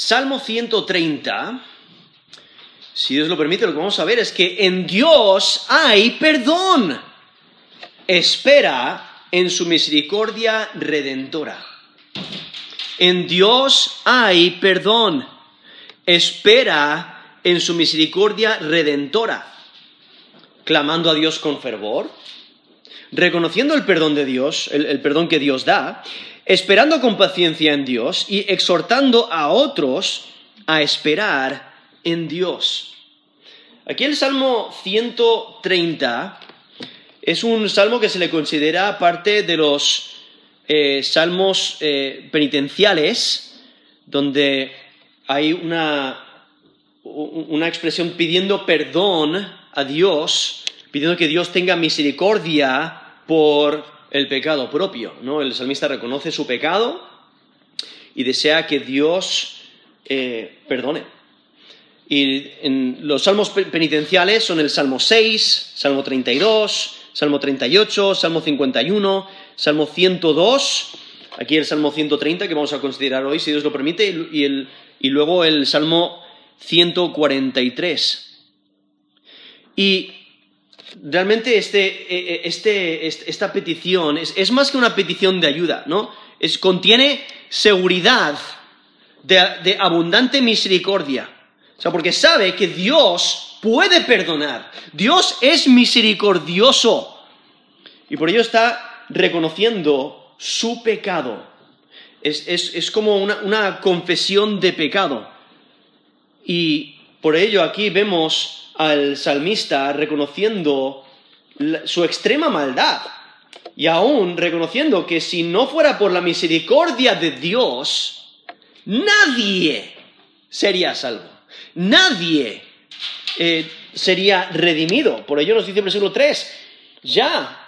Salmo 130, si Dios lo permite, lo que vamos a ver es que en Dios hay perdón. Espera en su misericordia redentora. En Dios hay perdón. Espera en su misericordia redentora. Clamando a Dios con fervor, reconociendo el perdón de Dios, el, el perdón que Dios da, esperando con paciencia en Dios y exhortando a otros a esperar en Dios. Aquí el Salmo 130 es un salmo que se le considera parte de los eh, salmos eh, penitenciales, donde hay una, una expresión pidiendo perdón a Dios, pidiendo que Dios tenga misericordia por el pecado propio. ¿no? El salmista reconoce su pecado y desea que Dios eh, perdone. Y en los salmos penitenciales son el Salmo 6, Salmo 32, Salmo 38, Salmo 51, Salmo 102, aquí el Salmo 130 que vamos a considerar hoy, si Dios lo permite, y, el, y luego el Salmo 143. Y realmente este, e, e, este, esta petición es, más que una petición de ayuda, ¿no? Es, contiene seguridad de, de abundante misericordia. O sea, porque sabe que Dios puede perdonar. Dios es misericordioso. Y por ello está reconociendo su pecado. Es, es, es como una, una, confesión de pecado. Y por ello aquí vemos al salmista reconociendo su extrema maldad. Y aún reconociendo que si no fuera por la misericordia de Dios, nadie sería salvo. Nadie eh, sería redimido. Por ello nos dice el versículo 3, ya,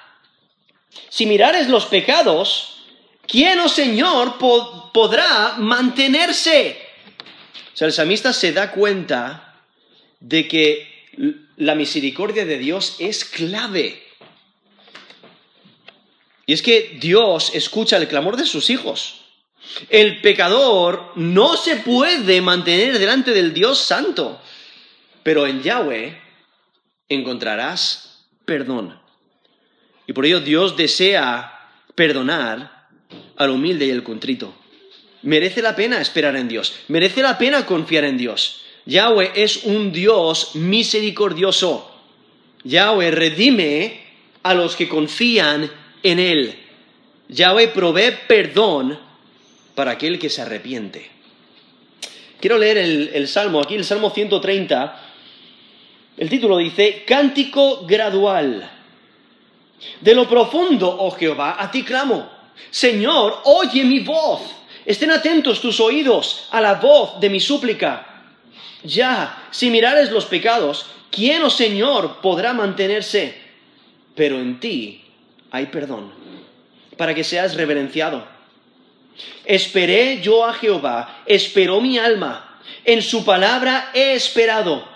si mirares los pecados, ¿quién, oh Señor, po podrá mantenerse? O sea, el salmista se da cuenta de que la misericordia de Dios es clave. Y es que Dios escucha el clamor de sus hijos. El pecador no se puede mantener delante del Dios santo, pero en Yahweh encontrarás perdón. Y por ello Dios desea perdonar al humilde y el contrito. Merece la pena esperar en Dios, merece la pena confiar en Dios. Yahweh es un Dios misericordioso. Yahweh redime a los que confían en Él. Yahweh provee perdón para aquel que se arrepiente. Quiero leer el, el, Salmo, aquí el Salmo 130. El título dice, Cántico gradual. De lo profundo, oh Jehová, a ti clamo. Señor, oye mi voz. Estén atentos tus oídos a la voz de mi súplica. Ya, si mirares los pecados, ¿quién, oh Señor, podrá mantenerse? Pero en ti hay perdón, para que seas reverenciado. Esperé yo a Jehová, esperó mi alma, en su palabra he esperado.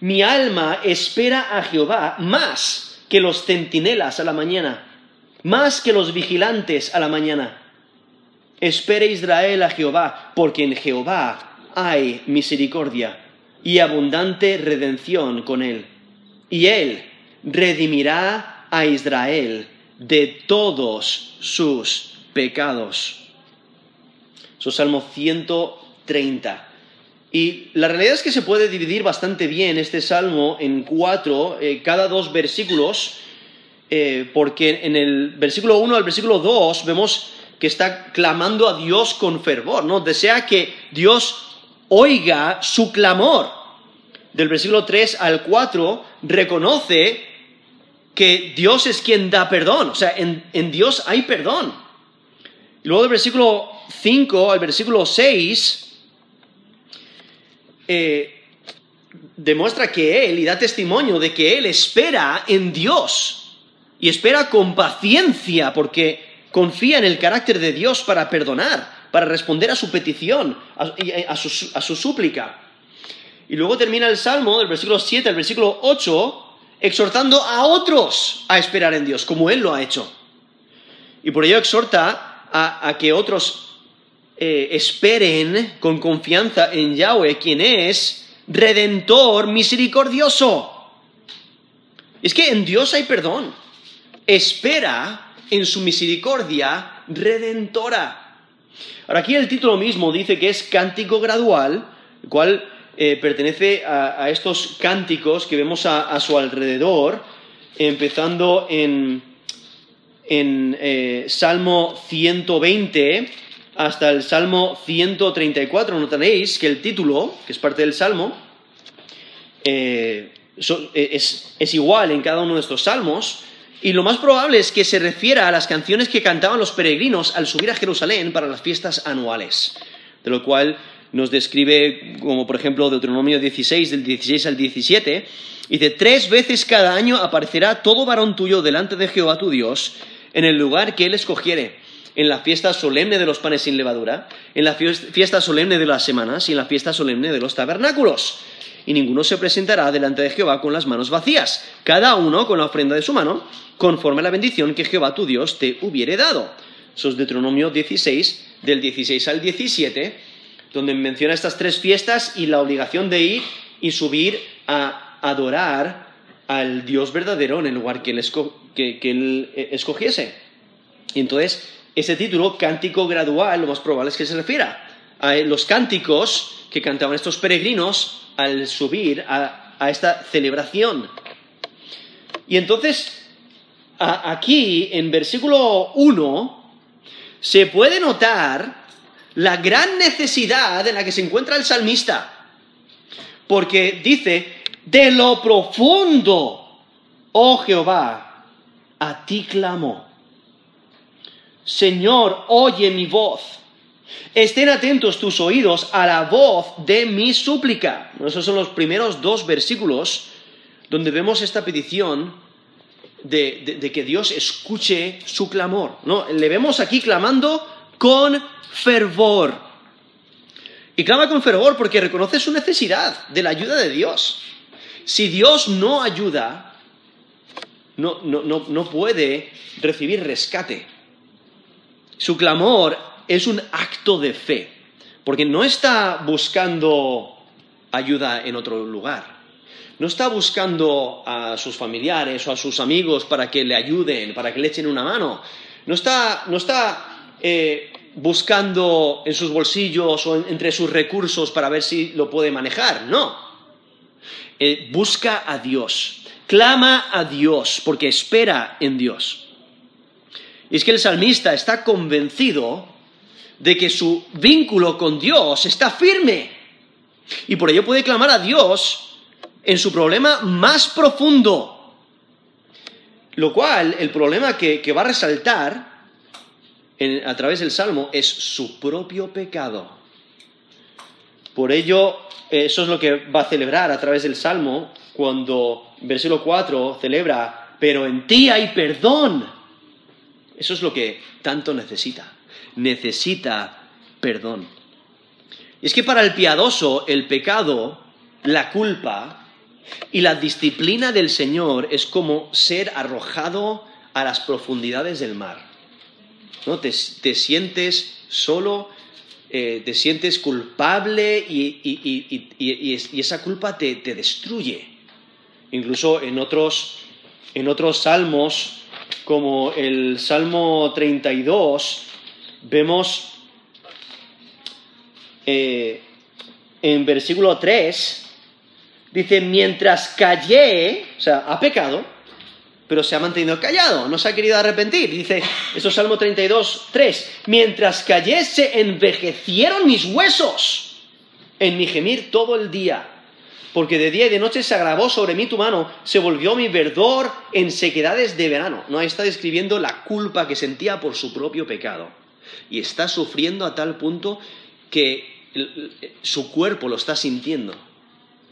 Mi alma espera a Jehová más que los centinelas a la mañana, más que los vigilantes a la mañana. Espere Israel a Jehová, porque en Jehová hay misericordia y abundante redención con él. Y él redimirá a Israel de todos sus pecados. Eso Salmo 130. Y la realidad es que se puede dividir bastante bien este salmo en cuatro, eh, cada dos versículos, eh, porque en el versículo 1 al versículo 2 vemos que está clamando a Dios con fervor, ¿no? Desea que Dios oiga su clamor. Del versículo 3 al 4 reconoce que Dios es quien da perdón, o sea, en, en Dios hay perdón. Y luego del versículo 5 al versículo 6 eh, demuestra que Él y da testimonio de que Él espera en Dios y espera con paciencia porque confía en el carácter de Dios para perdonar, para responder a su petición, a, a, su, a su súplica. Y luego termina el Salmo del versículo 7 al versículo 8 exhortando a otros a esperar en Dios, como Él lo ha hecho. Y por ello exhorta a, a que otros eh, esperen con confianza en Yahweh, quien es redentor misericordioso. Es que en Dios hay perdón. Espera en su misericordia redentora. Ahora aquí el título mismo dice que es cántico gradual, el cual eh, pertenece a, estos cánticos que vemos a, su alrededor, empezando en, en eh, Salmo 120 hasta el Salmo 134. Notaréis que el título, que es parte del Salmo, eh, es, es igual en cada uno de estos salmos, y lo más probable es que se refiera a las canciones que cantaban los peregrinos al subir a Jerusalén para las fiestas anuales, de lo cual nos describe, como por ejemplo Deuteronomio 16, del 16 al 17, dice, tres veces cada año aparecerá todo varón tuyo delante de Jehová tu Dios, en el lugar que él escogiere, en la fiesta solemne de los panes sin levadura, en la fiesta solemne de las semanas y en la fiesta solemne de los tabernáculos y ninguno se presentará delante de Jehová con las manos vacías, cada uno con la ofrenda de su mano, conforme a la bendición que Jehová tu Dios te hubiere dado. Eso es Deuteronomio 16, del 16 al 17, donde menciona estas tres fiestas y la obligación de ir y subir a adorar al Dios verdadero en el lugar que él, eh, escogiese. Y entonces, ese título, cántico gradual, lo más probable es que se refiera los cánticos que cantaban estos peregrinos al subir a, esta celebración. Y entonces, aquí en versículo 1, se puede notar la gran necesidad en la que se encuentra el salmista. Porque dice, de lo profundo, oh Jehová, a ti clamo. Señor, oye mi voz. Estén atentos tus oídos a la voz de mi súplica. esos son los primeros dos versículos donde vemos esta petición de, que Dios escuche su clamor. ¿no? Le vemos aquí clamando con fervor. Y clama con fervor porque reconoce su necesidad de la ayuda de Dios. Si Dios no ayuda, no, no puede recibir rescate. Su clamor es un acto de fe, porque no está buscando ayuda en otro lugar. No está buscando a sus familiares o a sus amigos para que le ayuden, para que le echen una mano. No está, no está eh, buscando en sus bolsillos o entre sus recursos para ver si lo puede manejar. No. Eh, busca a Dios. Clama a Dios porque espera en Dios. Y es que el salmista está convencido de que su vínculo con Dios está firme. Y por ello puede clamar a Dios en su problema más profundo. Lo cual, el problema que, va a resaltar a través del Salmo es su propio pecado. Por ello, eso es lo que va a celebrar a través del Salmo cuando, versículo 4, celebra, pero en ti hay perdón. Eso es lo que tanto necesita necesita perdón. Y es que para el piadoso el pecado, la culpa y la disciplina del Señor es como ser arrojado a las profundidades del mar. ¿no? Te, sientes solo, eh, te sientes culpable y, esa culpa te, te, destruye. Incluso en otros, en otros salmos, como el Salmo 32, vemos eh, en versículo 3, dice, mientras callé, o sea, ha pecado, pero se ha mantenido callado, no se ha querido arrepentir. Dice, eso es Salmo 32, 3, mientras callé se envejecieron mis huesos en mi gemir todo el día, porque de día y de noche se agravó sobre mí tu mano, se volvió mi verdor en sequedades de verano. No, ahí está describiendo la culpa que sentía por su propio pecado y está sufriendo a tal punto que su cuerpo lo está sintiendo.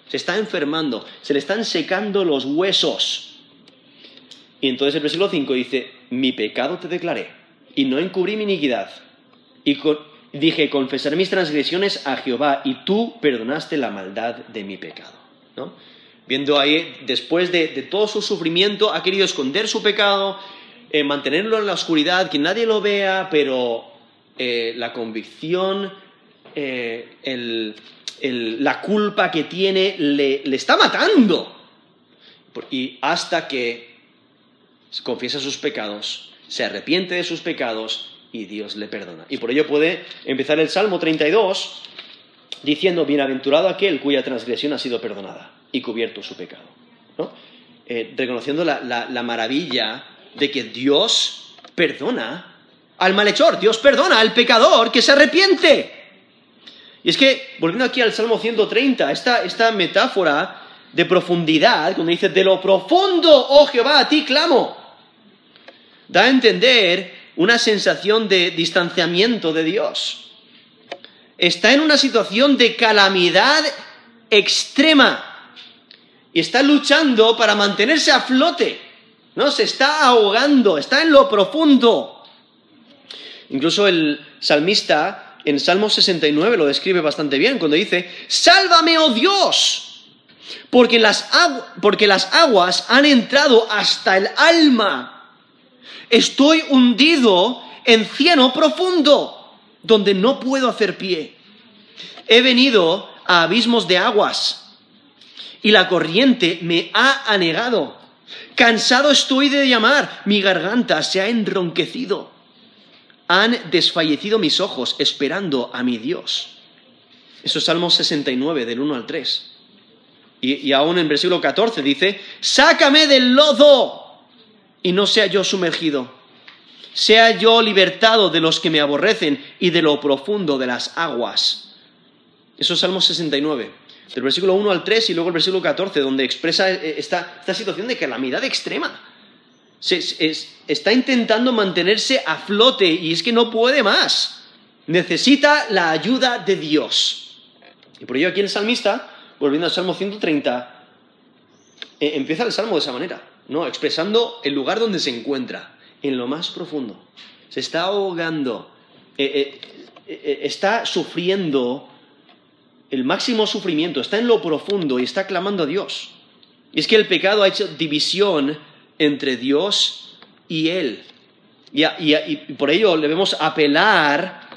Se está enfermando, se le están secando los huesos. Y entonces el versículo 5 dice, mi pecado te declaré y no encubrí mi iniquidad. Y dije, confesaré mis transgresiones a Jehová y tú perdonaste la maldad de mi pecado. Viendo ahí, después de todo su sufrimiento, ha querido esconder su pecado, eh, mantenerlo en la oscuridad, que nadie lo vea, pero eh, la convicción, eh, la culpa que tiene, le, le está matando. Y hasta que confiesa sus pecados, se arrepiente de sus pecados y Dios le perdona. Y por ello puede empezar el Salmo 32 diciendo, bienaventurado aquel cuya transgresión ha sido perdonada y cubierto su pecado. Eh, reconociendo la, maravilla de que Dios perdona al malhechor, Dios perdona al pecador que se arrepiente. Y es que, volviendo aquí al Salmo 130, esta, esta metáfora de profundidad, cuando dice, de lo profundo, oh Jehová, a ti clamo, da a entender una sensación de distanciamiento de Dios. Está en una situación de calamidad extrema y está luchando para mantenerse a flote. ¿No? Se está ahogando, está en lo profundo. Incluso el salmista en Salmo 69 lo describe bastante bien cuando dice, Sálvame, oh Dios, porque las, porque las aguas han entrado hasta el alma Estoy hundido en cieno profundo, donde no puedo hacer pie. He venido a abismos de aguas y la corriente me ha anegado. Cansado estoy de llamar, mi garganta se ha enronquecido. Han desfallecido mis ojos esperando a mi Dios. Eso es Salmo 69, del 1 al 3. Y, y aún en versículo 14 dice, sácame del lodo y no sea yo sumergido. Sea yo libertado de los que me aborrecen y de lo profundo de las aguas. Eso es Salmo 69, del versículo 1 al 3 y luego el versículo 14, donde expresa esta, esta situación de calamidad extrema. está intentando mantenerse a flote y es que no puede más. Necesita la ayuda de Dios. Y por ello aquí el salmista, volviendo al Salmo 130, eh, empieza el Salmo de esa manera. No, expresando el lugar donde se encuentra, en lo más profundo. Se está ahogando, eh, eh, eh, está sufriendo el máximo sufrimiento, está en lo profundo y está clamando a Dios. Y es que el pecado ha hecho división entre Dios y Él. Y, por ello debemos apelar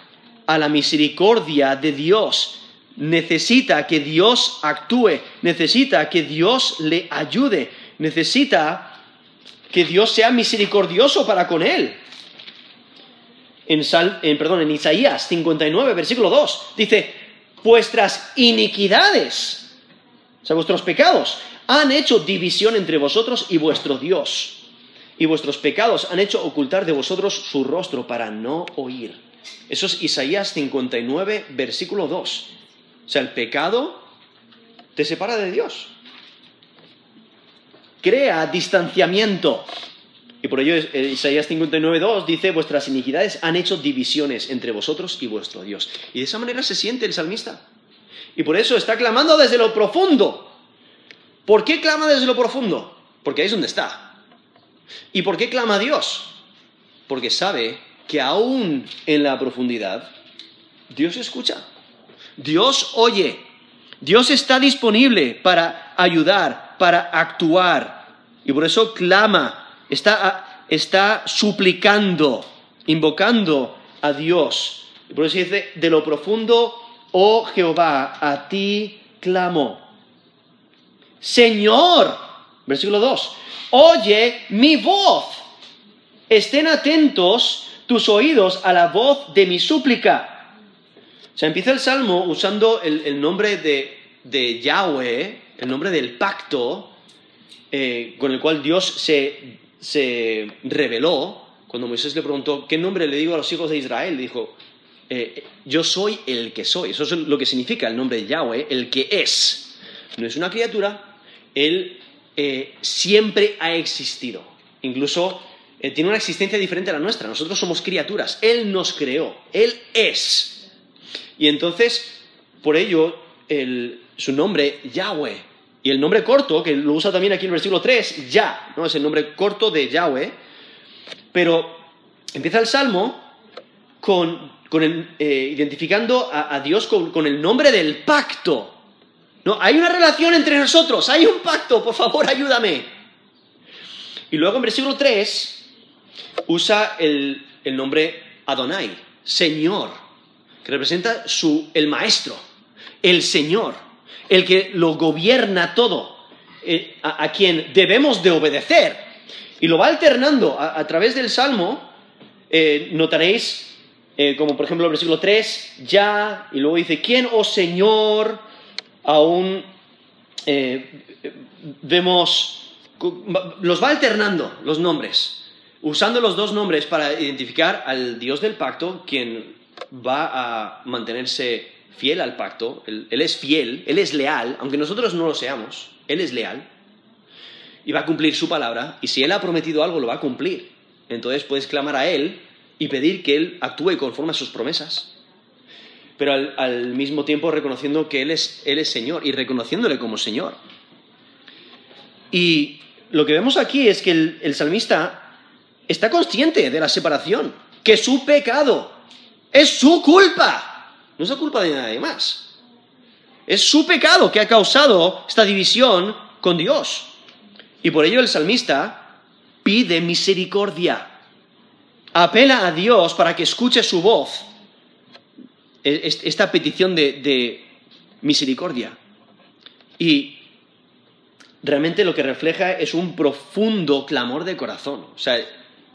a la misericordia de Dios. Necesita que Dios actúe, necesita que Dios le ayude, necesita que Dios sea misericordioso para con él. En, perdón, en Isaías 59, versículo 2, dice, vuestras iniquidades, o sea, vuestros pecados, han hecho división entre vosotros y vuestro Dios. Y vuestros pecados han hecho ocultar de vosotros su rostro para no oír. Eso es Isaías 59, versículo 2. O sea, el pecado te separa de Dios crea distanciamiento. Y por ello Isaías 59.2 dice, vuestras iniquidades han hecho divisiones entre vosotros y vuestro Dios. Y de esa manera se siente el salmista. Y por eso está clamando desde lo profundo. ¿Por qué clama desde lo profundo? Porque ahí es donde está. ¿Y por qué clama Dios? Porque sabe que aún en la profundidad Dios escucha. Dios oye. Dios está disponible para ayudar, para actuar. Y por eso clama, está, está suplicando, invocando a Dios. Por eso dice, de lo profundo, oh Jehová, a ti clamo. Señor, versículo 2, oye mi voz. Estén atentos tus oídos a la voz de mi súplica. O sea, empieza el salmo usando el, nombre de, de Yahweh, el nombre del pacto eh, con el cual Dios se, reveló, cuando Moisés le preguntó, ¿qué nombre le digo a los hijos de Israel? Dijo, eh, yo soy el que soy. Eso es lo que significa el nombre de Yahweh, el que es. No es una criatura, Él eh, siempre ha existido. Incluso tiene una existencia diferente a la nuestra. Nosotros somos criaturas. Él nos creó. Él es. Y entonces, por ello, su nombre, Yahweh, y el nombre corto, que lo usa también aquí en el versículo 3, Ya, ¿no? Es el nombre corto de Yahweh. Pero empieza el Salmo con, eh, identificando a, Dios con, el nombre del pacto. ¿No? Hay una relación entre nosotros, hay un pacto, por favor, ayúdame. Y luego en versículo 3 usa el, el nombre Adonai, Señor, que representa su, el Maestro, el Señor, el que lo gobierna todo, eh, a, quien debemos de obedecer. Y lo va alternando a, través del Salmo, eh, notaréis, eh, como por ejemplo el versículo 3, ya, y luego dice, ¿quién, oh Señor? Aún vemos, los va alternando los nombres, usando los dos nombres para identificar al Dios del pacto, quien va a mantenerse fiel al pacto, él, es fiel, Él es leal, aunque nosotros no lo seamos, Él es leal, y va a cumplir su palabra, y si Él ha prometido algo, lo va a cumplir. Entonces puedes clamar a Él y pedir que Él actúe conforme a sus promesas, pero al, mismo tiempo reconociendo que él es, él es Señor y reconociéndole como Señor. Y lo que vemos aquí es que el, salmista está consciente de la separación, que su pecado es su culpa, no es la culpa de nadie más. Es su pecado que ha causado esta división con Dios. Y por ello el salmista pide misericordia. Apela a Dios para que escuche su voz. E, esta petición de, de misericordia. Y realmente lo que refleja es un profundo clamor de corazón. O sea,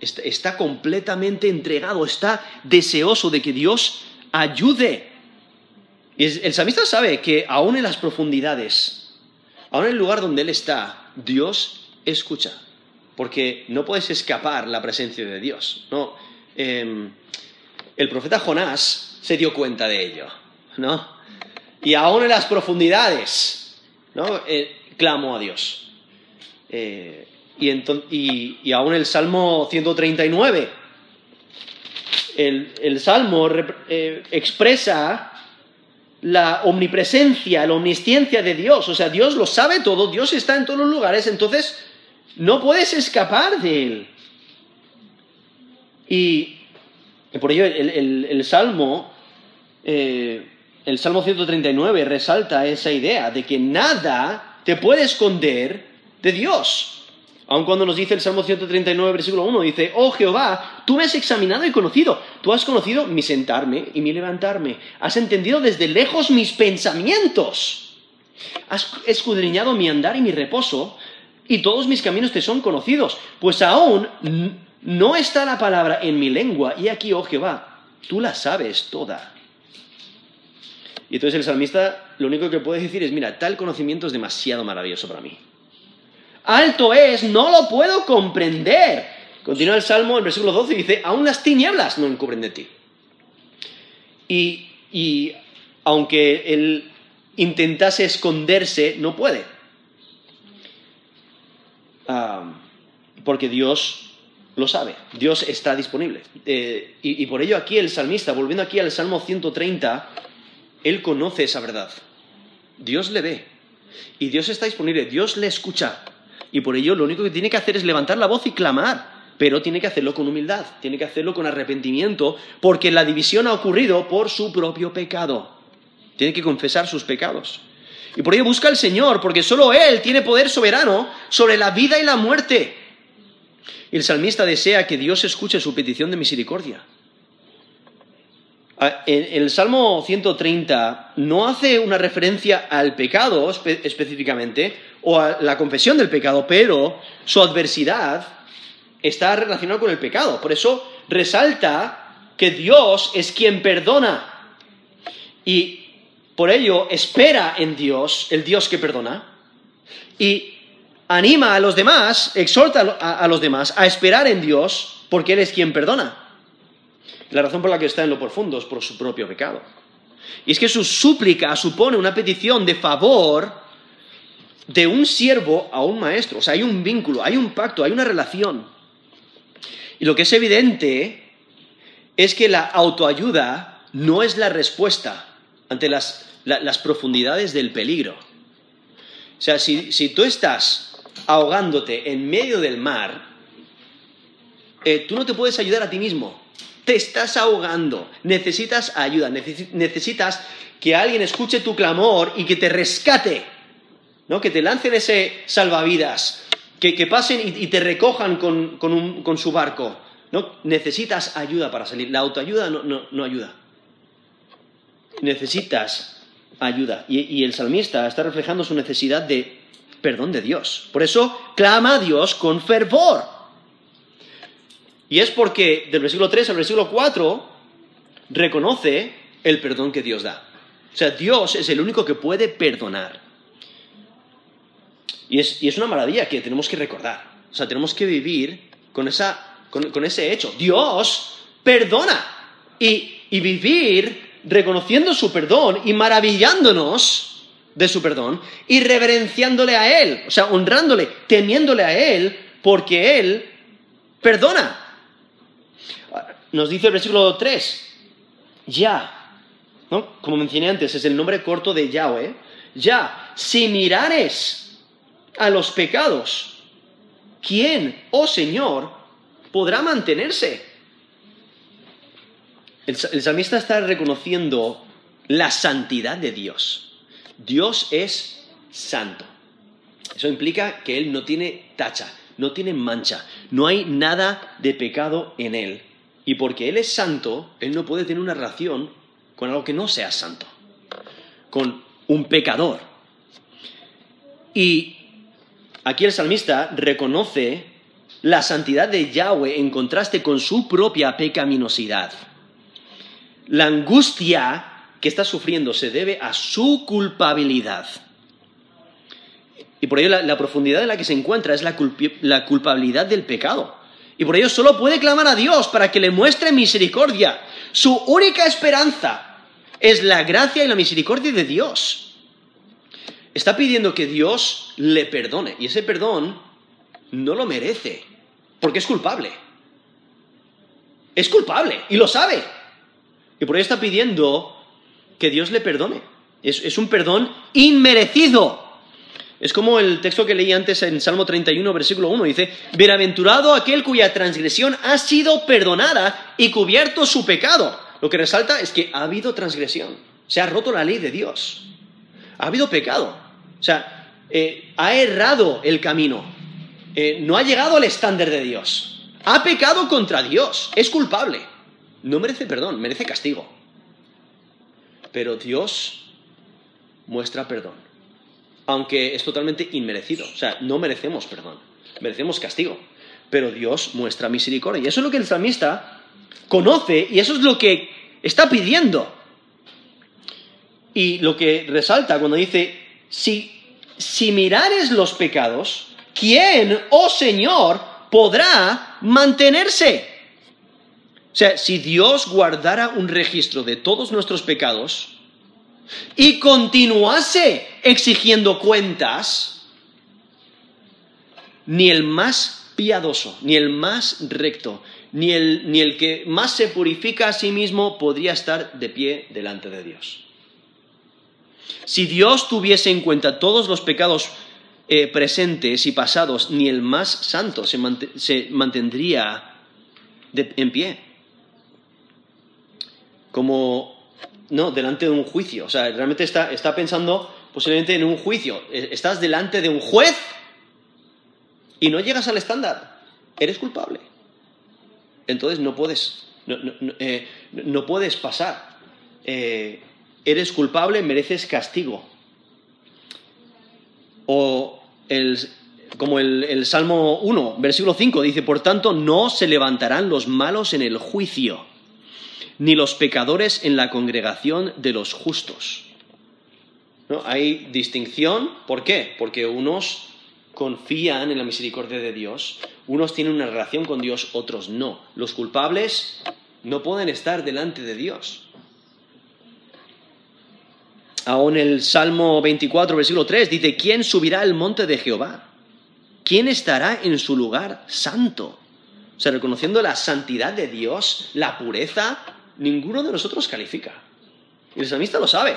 está completamente entregado, está deseoso de que Dios ayude. Y el salmista sabe que aún en las profundidades, aún en el lugar donde él está, Dios escucha. Porque no puedes escapar la presencia de Dios. No. Em, el profeta Jonás se dio cuenta de ello, ¿no? Y aún en las profundidades, ¿no? Eh, clamo a Dios. Eh, y, aún el Salmo 139, el, Salmo eh, expresa la omnipresencia, la omnisciencia de Dios. O sea, Dios lo sabe todo, Dios está en todos los lugares, entonces no puedes escapar de Él. Y, por ello el, Salmo, eh, el Salmo 139 resalta esa idea de que nada te puede esconder de Dios. Aun cuando nos dice el Salmo 139, versículo 1, dice, oh Jehová, tú me has examinado y conocido, tú has conocido mi sentarme y mi levantarme, has entendido desde lejos mis pensamientos, has escudriñado mi andar y mi reposo, y todos mis caminos te son conocidos, pues aún no está la palabra en mi lengua, y aquí, oh Jehová, tú la sabes toda. Y entonces el salmista lo único que puede decir es, mira, tal conocimiento es demasiado maravilloso para mí. Alto es, no lo puedo comprender. Continúa el Salmo, el versículo 12, y dice, aún las tinieblas no encubren de ti. Y, aunque él intentase esconderse, no puede. Ah, porque Dios lo sabe, Dios está disponible. Eh, y, y, por ello aquí el salmista, volviendo aquí al Salmo 130, él conoce esa verdad. Dios le ve. Y Dios está disponible. Dios le escucha. Y por ello lo único que tiene que hacer es levantar la voz y clamar. Pero tiene que hacerlo con humildad. Tiene que hacerlo con arrepentimiento. Porque la división ha ocurrido por su propio pecado. Tiene que confesar sus pecados. Y por ello busca al Señor. Porque solo Él tiene poder soberano sobre la vida y la muerte. Y el salmista desea que Dios escuche su petición de misericordia. Ah, el Salmo 130 no hace una referencia al pecado específicamente o a la confesión del pecado, pero su adversidad está relacionada con el pecado. Por eso resalta que Dios es quien perdona y por ello espera en Dios, el Dios que perdona, y anima a los demás, exhorta a los demás a esperar en Dios porque Él es quien perdona. La razón por la que está en lo profundo es por su propio pecado. Y es que su súplica supone una petición de favor de un siervo a un maestro. O sea, hay un vínculo, hay un pacto, hay una relación. Y lo que es evidente es que la autoayuda no es la respuesta ante las, profundidades del peligro. O sea, si, tú estás ahogándote en medio del mar, eh, tú no te puedes ayudar a ti mismo te estás ahogando, necesitas ayuda, necesitas que alguien escuche tu clamor y que te rescate, ¿no? que te lancen ese salvavidas, que, pasen y, te recojan con, su barco, ¿no? Necesitas ayuda para salir. La autoayuda no, no, no ayuda. Necesitas ayuda. Y el salmista está reflejando su necesidad de perdón de Dios. Por eso clama a Dios con fervor. Y es porque del versículo 3 al versículo 4 reconoce el perdón que Dios da. O sea, Dios es el único que puede perdonar. Y es, y es una maravilla que tenemos que recordar. O sea, tenemos que vivir con, esa, con, con ese hecho. Dios perdona. Y, y vivir reconociendo su perdón y maravillándonos de su perdón y reverenciándole a Él, o sea, honrándole, temiéndole a Él, porque Él perdona. Nos dice el versículo 3, ya, ¿no? como mencioné antes, es el nombre corto de Yahweh, ya, si mirares a los pecados, ¿quién, oh Señor, podrá mantenerse? El, el salmista está reconociendo la santidad de Dios. Dios es santo. Eso implica que Él no tiene tacha, no tiene mancha, no hay nada de pecado en Él. Y porque Él es santo, Él no puede tener una relación con algo que no sea santo, con un pecador. Y aquí el salmista reconoce la santidad de Yahweh en contraste con su propia pecaminosidad. La angustia que está sufriendo se debe a su culpabilidad. Y por ello la, profundidad en la que se encuentra es la culpabilidad del pecado. Y por ello solo puede clamar a Dios para que le muestre misericordia. Su única esperanza es la gracia y la misericordia de Dios. Está pidiendo que Dios le perdone. Y ese perdón no lo merece, porque es culpable. Es culpable y lo sabe. Y por ello está pidiendo que Dios le perdone. Es, es, un perdón inmerecido. Es como el texto que leí antes en Salmo 31, versículo 1. Dice, Bienaventurado aquel cuya transgresión ha sido perdonada y cubierto su pecado. Lo que resalta es que ha habido transgresión. Se ha roto la ley de Dios. Ha habido pecado. O sea, eh, ha errado el camino. Eh, no ha llegado al estándar de Dios. Ha pecado contra Dios. Es culpable. No merece perdón, merece castigo. Pero Dios muestra perdón, aunque es totalmente inmerecido. O sea, no merecemos perdón, merecemos castigo. Pero Dios muestra misericordia. Y eso es lo que el salmista conoce y eso es lo que está pidiendo. Y lo que resalta cuando dice, si, si mirares los pecados, ¿quién, oh Señor, podrá mantenerse? O sea, si Dios guardara un registro de todos nuestros pecados y continuase exigiendo cuentas, ni el más piadoso, ni el más recto, ni el, ni el que más se purifica a sí mismo podría estar de pie delante de Dios. Si Dios tuviese en cuenta todos los pecados eh, presentes y pasados, ni el más santo se, se mantendría en pie como, no, delante de un juicio. O sea, realmente está, está pensando posiblemente en un juicio. Estás delante de un juez y no llegas al estándar. Eres culpable. Entonces no puedes, no, no, eh, no puedes pasar. Eh, eres culpable, mereces castigo. O el, como el, el Salmo 1, versículo 5, dice, por tanto, no se levantarán los malos en el juicio ni los pecadores en la congregación de los justos. ¿No? Hay distinción, ¿por qué? Porque unos confían en la misericordia de Dios, unos tienen una relación con Dios, otros no. Los culpables no pueden estar delante de Dios. Aún el Salmo 24, versículo 3 dice, ¿quién subirá al monte de Jehová? ¿Quién estará en su lugar santo? O sea, reconociendo la santidad de Dios, la pureza, ninguno de nosotros califica. Y el salmista lo sabe.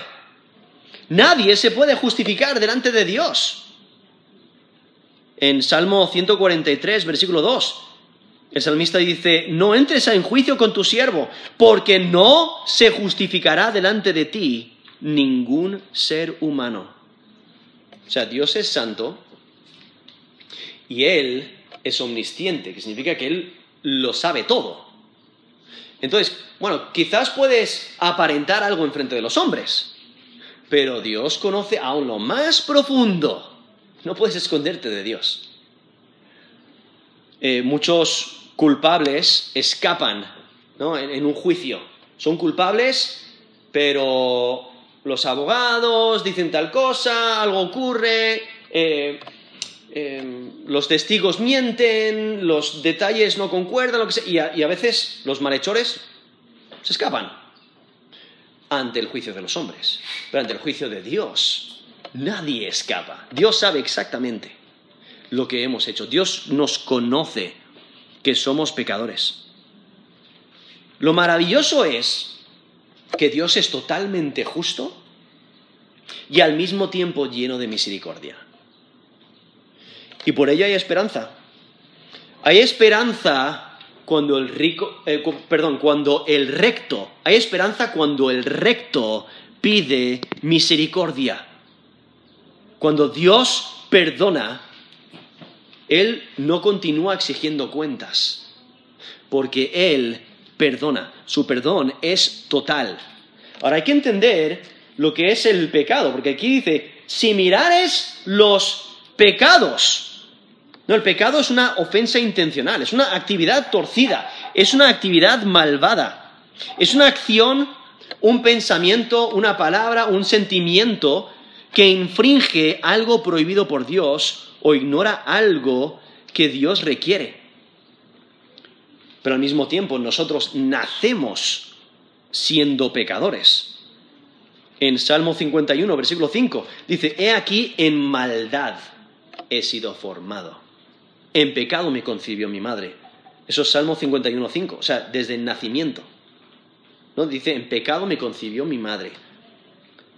Nadie se puede justificar delante de Dios. En Salmo 143, versículo 2, el salmista dice, no entres en juicio con tu siervo, porque no se justificará delante de ti ningún ser humano. O sea, Dios es santo y Él es omnisciente, que significa que Él lo sabe todo. Entonces, bueno, quizás puedes aparentar algo en frente de los hombres, pero Dios conoce aún lo más profundo. No puedes esconderte de Dios. Eh, muchos culpables escapan en, un juicio. Son culpables, pero los abogados dicen tal cosa, algo ocurre, eh, eh, los testigos mienten, los detalles no concuerdan, lo que sea, y a veces los malhechores se escapan ante el juicio de los hombres, pero ante el juicio de Dios nadie escapa. Dios sabe exactamente lo que hemos hecho. Dios nos conoce que somos pecadores. Lo maravilloso es que Dios es totalmente justo y al mismo tiempo lleno de misericordia. Y por ello hay esperanza. Hay esperanza cuando el rico, eh, perdón, cuando el recto, hay esperanza cuando el recto pide misericordia. Cuando Dios perdona, Él no continúa exigiendo cuentas, porque Él perdona. Su perdón es total. Ahora hay que entender lo que es el pecado, porque aquí dice, si mirares los pecados, no, el pecado es una ofensa intencional, es una actividad torcida, es una actividad malvada, es una acción, un pensamiento, una palabra, un sentimiento que infringe algo prohibido por Dios o ignora algo que Dios requiere. Pero al mismo tiempo nosotros nacemos siendo pecadores. En Salmo 51, versículo 5, dice, He aquí en maldad he sido formado. En pecado me concibió mi madre. Eso es Salmo 51.5, o sea, desde el nacimiento. ¿No? Dice, en pecado me concibió mi madre.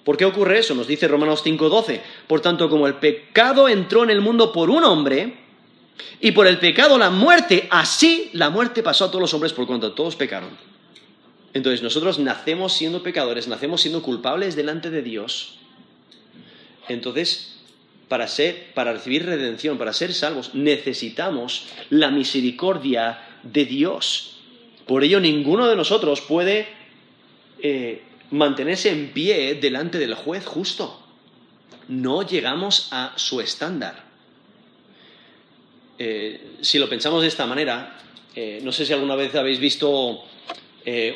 ¿Por qué ocurre eso? Nos dice Romanos 5.12. Por tanto, como el pecado entró en el mundo por un hombre, y por el pecado la muerte, así la muerte pasó a todos los hombres por cuanto todos pecaron. Entonces nosotros nacemos siendo pecadores, nacemos siendo culpables delante de Dios. Entonces para, ser, para recibir redención, para ser salvos, necesitamos la misericordia de Dios. Por ello, ninguno de nosotros puede eh, mantenerse en pie delante del juez justo. No llegamos a su estándar. Eh, si lo pensamos de esta manera, eh, no sé si alguna vez habéis visto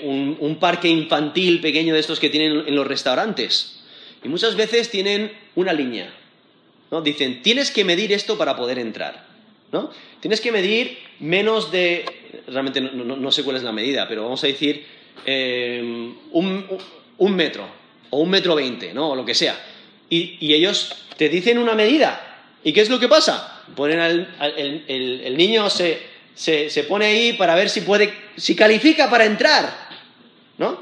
un, parque infantil pequeño de estos que tienen en los restaurantes. Y muchas veces tienen una línea, Dicen, tienes que medir esto para poder entrar, ¿no? Tienes que medir menos de, realmente no, sé cuál es la medida, pero vamos a decir eh, un, metro o un metro veinte, ¿no? O lo que sea. Y, ellos te dicen una medida. ¿Y qué es lo que pasa? Ponen el, niño se, se, pone ahí para ver si puede, si califica para entrar, ¿no?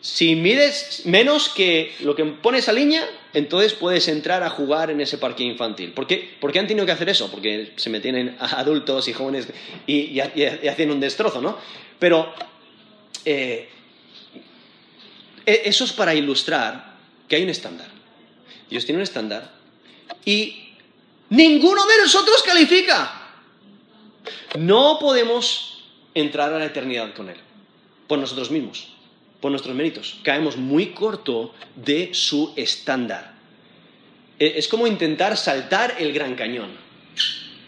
Si mides menos que lo que pone esa línea, entonces puedes entrar a jugar en ese parque infantil. ¿Por qué, han tenido que hacer eso? Porque se meten adultos y jóvenes y, hacen un destrozo, ¿no? Pero eh, e, eso es para ilustrar que hay un estándar. Dios tiene un estándar y ninguno de nosotros califica. No podemos entrar a la eternidad con Él, por nosotros mismos por nuestros méritos. Caemos muy corto de su estándar. E, es como intentar saltar el Gran Cañón.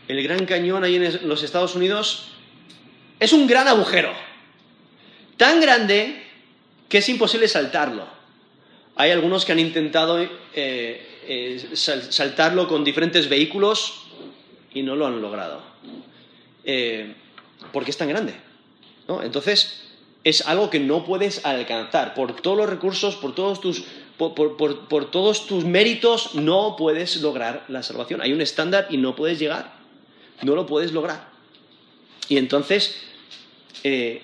El Gran Cañón ahí en los Estados Unidos es un gran agujero. Tan grande que es imposible saltarlo. Hay algunos que han intentado eh, eh, saltarlo con diferentes vehículos y no lo han logrado. Eh, porque es tan grande. Entonces, es algo que no puedes alcanzar. Por todos los recursos, por todos tus, por, todos tus méritos, no puedes lograr la salvación. Hay un estándar y no puedes llegar. No lo puedes lograr. Y entonces eh,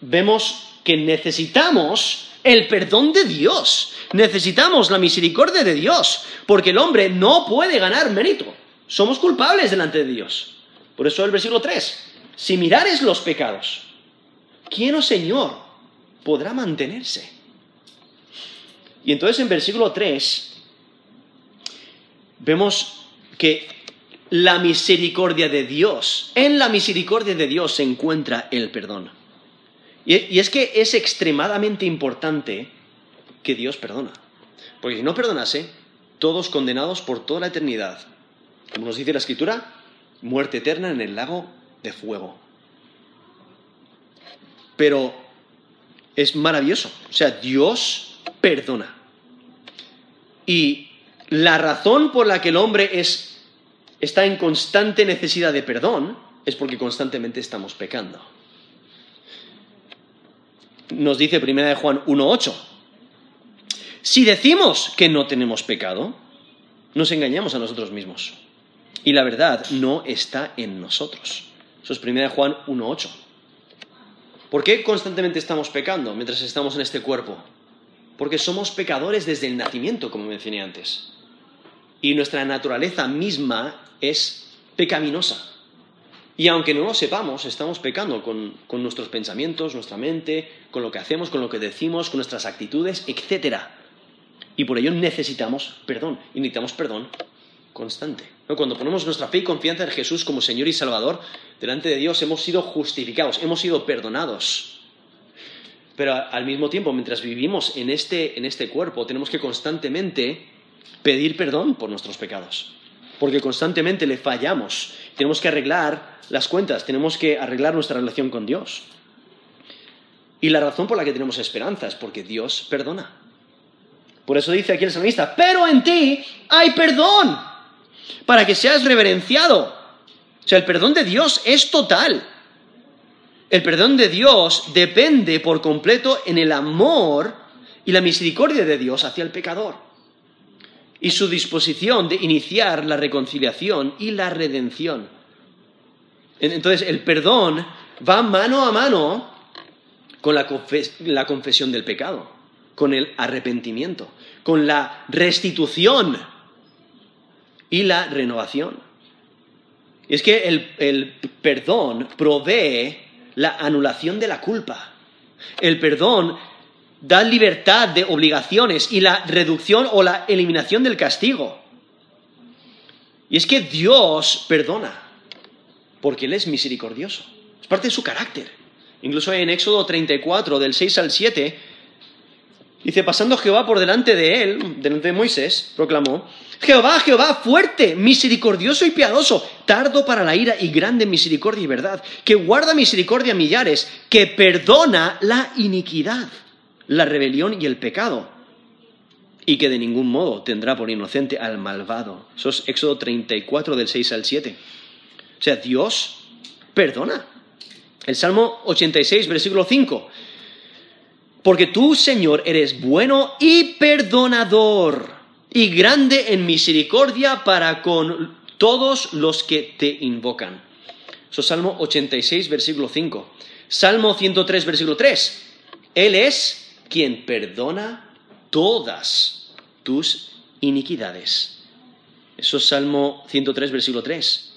vemos que necesitamos el perdón de Dios. Necesitamos la misericordia de Dios. Porque el hombre no puede ganar mérito. Somos culpables delante de Dios. Por eso el versículo 3. Si mirares los pecados ¿quién, oh Señor, podrá mantenerse? Y entonces en versículo 3 vemos que la misericordia de Dios. En la misericordia de Dios se encuentra el perdón. Y, es que es extremadamente importante que Dios perdona. Porque si no perdonase, todos condenados por toda la eternidad. Como nos dice la Escritura, muerte eterna en el lago de fuego. Pero es maravilloso. O sea, Dios perdona. Y la razón por la que el hombre es, está en constante necesidad de perdón es porque constantemente estamos pecando nos dice 1 de Juan 1.8. Si decimos que no tenemos pecado, nos engañamos a nosotros mismos. Y la verdad no está en nosotros. Eso es 1 de Juan 1.8. ¿Por qué constantemente estamos pecando mientras estamos en este cuerpo? Porque somos pecadores desde el nacimiento, como mencioné antes. Y nuestra naturaleza misma es pecaminosa. Y aunque no lo sepamos, estamos pecando con, nuestros pensamientos, nuestra mente, con lo que hacemos, con lo que decimos, con nuestras actitudes, etc. Y por ello necesitamos perdón. Y necesitamos perdón constante. Cuando ponemos nuestra fe y confianza en Jesús como Señor y Salvador, delante de Dios hemos sido justificados, hemos sido perdonados. Pero al mismo tiempo, mientras vivimos en este, en este cuerpo, tenemos que constantemente pedir perdón por nuestros pecados. Porque constantemente le fallamos. Tenemos que arreglar las cuentas, tenemos que arreglar nuestra relación con Dios. Y la razón por la que tenemos esperanza es porque Dios perdona. Por eso dice aquí el salmista, pero en ti hay perdón, para que seas reverenciado. Sea, el perdón de Dios es total. El perdón de Dios depende por completo en el amor y la misericordia de Dios hacia el pecador. Y su disposición de iniciar la reconciliación y la redención. Entonces, el perdón va mano a mano con la, confesión del pecado, con el arrepentimiento, con la restitución y la renovación. Es que el, el, perdón provee la anulación de la culpa. El perdón da libertad de obligaciones y la reducción o la eliminación del castigo. Y es que Dios perdona porque Él es misericordioso. Es parte de su carácter. Incluso en Éxodo 34, del 6 al 7, dice, pasando Jehová por delante de él, delante de Moisés, proclamó, Jehová, Jehová, fuerte, misericordioso y piadoso, tardo para la ira y grande misericordia y verdad, que guarda misericordia a millares, que perdona la iniquidad, la rebelión y el pecado, y que de ningún modo tendrá por inocente al malvado. Eso es Éxodo 34, del 6 al 7. O sea, Dios perdona. El Salmo 86, versículo 5. Porque tú, Señor, eres bueno y perdonador y grande en misericordia para con todos los que te invocan. Eso es Salmo 86, versículo 5. Salmo 103, versículo 3. Él es quien perdona todas tus iniquidades. Eso es Salmo 103, versículo 3.